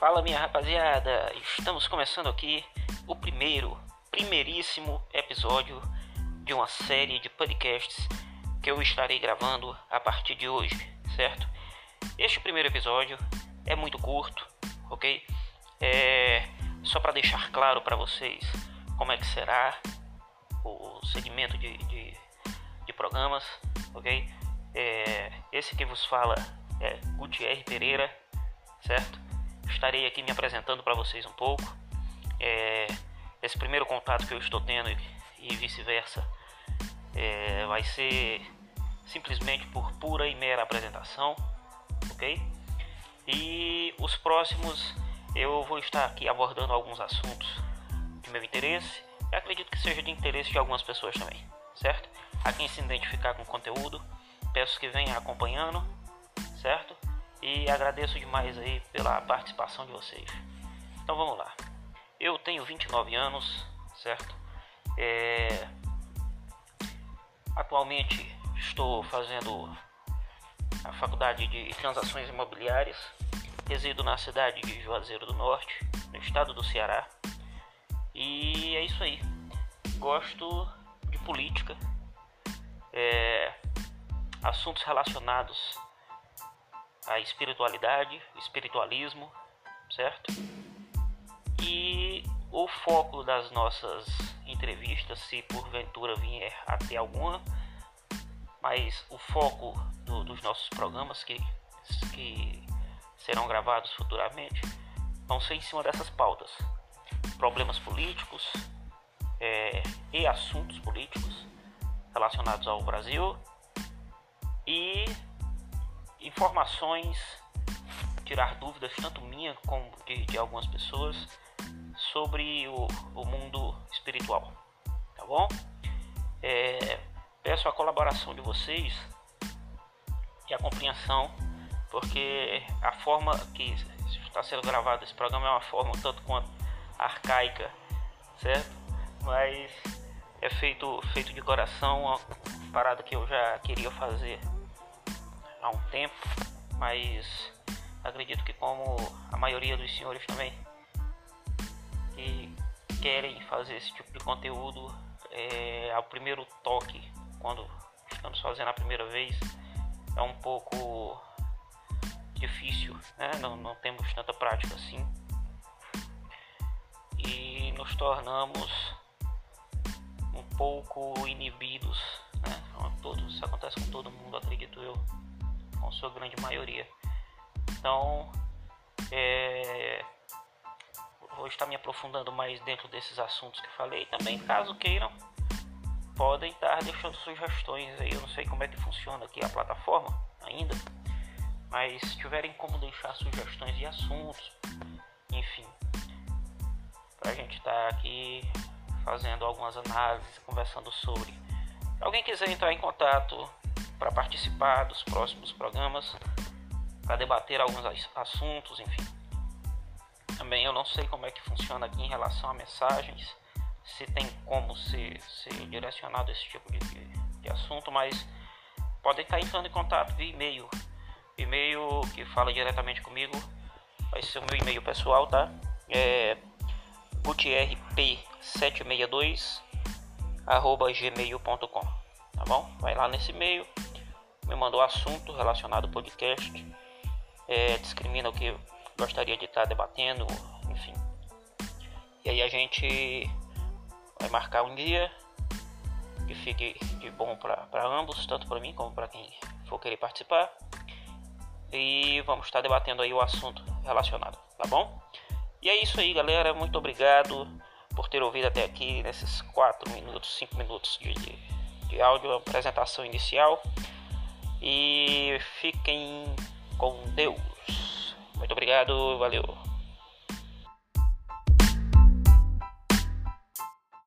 Fala minha rapaziada, estamos começando aqui o primeiro, primeiríssimo episódio de uma série de podcasts que eu estarei gravando a partir de hoje, certo? Este primeiro episódio é muito curto, ok? É só para deixar claro para vocês como é que será o segmento de, de, de programas, ok? É, esse que vos fala é Gutierre Pereira, certo? Estarei aqui me apresentando para vocês um pouco. É, esse primeiro contato que eu estou tendo e vice-versa é, vai ser simplesmente por pura e mera apresentação, ok? E os próximos eu vou estar aqui abordando alguns assuntos de meu interesse e acredito que seja de interesse de algumas pessoas também, certo? A quem se identificar com o conteúdo, peço que venha acompanhando, certo? E agradeço demais aí pela participação de vocês. Então vamos lá. Eu tenho 29 anos, certo? É... Atualmente estou fazendo a faculdade de transações imobiliárias. Resido na cidade de Juazeiro do Norte, no estado do Ceará. E é isso aí. Gosto de política, é... assuntos relacionados a espiritualidade, espiritualismo, certo? E o foco das nossas entrevistas, se porventura vier a ter alguma, mas o foco do, dos nossos programas que, que serão gravados futuramente vão ser em cima dessas pautas: problemas políticos é, e assuntos políticos relacionados ao Brasil e informações, tirar dúvidas, tanto minha como de, de algumas pessoas, sobre o, o, mundo espiritual. Tá bom? É, peço a colaboração de vocês e a compreensão, porque a forma que está sendo gravado esse programa é uma forma tanto quanto arcaica, certo? Mas é feito, feito de coração, uma parada que eu já queria fazer há um tempo, mas acredito que como a maioria dos senhores também que querem fazer esse tipo de conteúdo é, ao primeiro toque quando estamos fazendo a primeira vez é um pouco difícil, né? não, não temos tanta prática assim e nos tornamos um pouco inibidos, né? Todo, isso acontece com todo mundo, acredito eu com sua grande maioria. Então, é, vou estar me aprofundando mais dentro desses assuntos que falei. Também, caso queiram, podem estar deixando sugestões aí. Eu não sei como é que funciona aqui a plataforma ainda, mas se tiverem como deixar sugestões de assuntos, enfim, para a gente estar aqui fazendo algumas análises, conversando sobre. Se alguém quiser entrar em contato para participar dos próximos programas, para debater alguns assuntos, enfim. Também eu não sei como é que funciona aqui em relação a mensagens, se tem como ser, ser direcionado esse tipo de, de assunto, mas podem estar entrando em contato via e-mail. E-mail que fala diretamente comigo vai ser o meu e-mail pessoal, tá? É gutierrep762 arroba gmail.com tá bom? Vai lá nesse e-mail me mandou assunto relacionado ao podcast, é, discrimina o que gostaria de estar debatendo, enfim. E aí a gente vai marcar um dia que fique de bom para ambos, tanto para mim como para quem for querer participar. E vamos estar debatendo aí o assunto relacionado, tá bom? E é isso aí, galera. Muito obrigado por ter ouvido até aqui nesses 4 minutos, 5 minutos de, de, de áudio, apresentação inicial e fiquem com Deus. Muito obrigado, valeu.